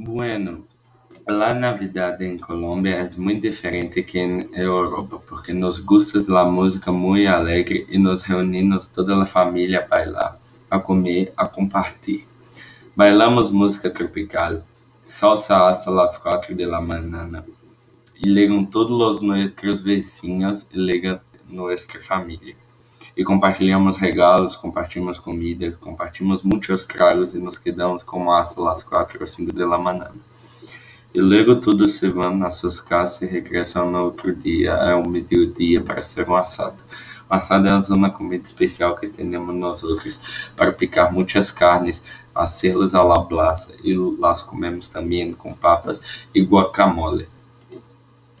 Bueno, la Navidad en Colombia es muy diferente que en Europa, porque nos gusta la música muy alegre y nos reunimos toda la familia a bailar, a comer, a compartir. Bailamos música tropical, salsa hasta las 4 de la mañana, y llegan todos los nuestros vecinos y llegan nuestra familia. E compartilhamos regalos, compartimos comida, compartimos muitos tragos e nos quedamos como hasta las 4 ou 5 de la mañana. E logo todos se vão a suas casas e regressam no outro dia, ao meio-dia, para ser um assado. O assado é uma comida especial que temos nós outros para picar muitas carnes, hacerlas a la brasa e las comemos também com papas e guacamole.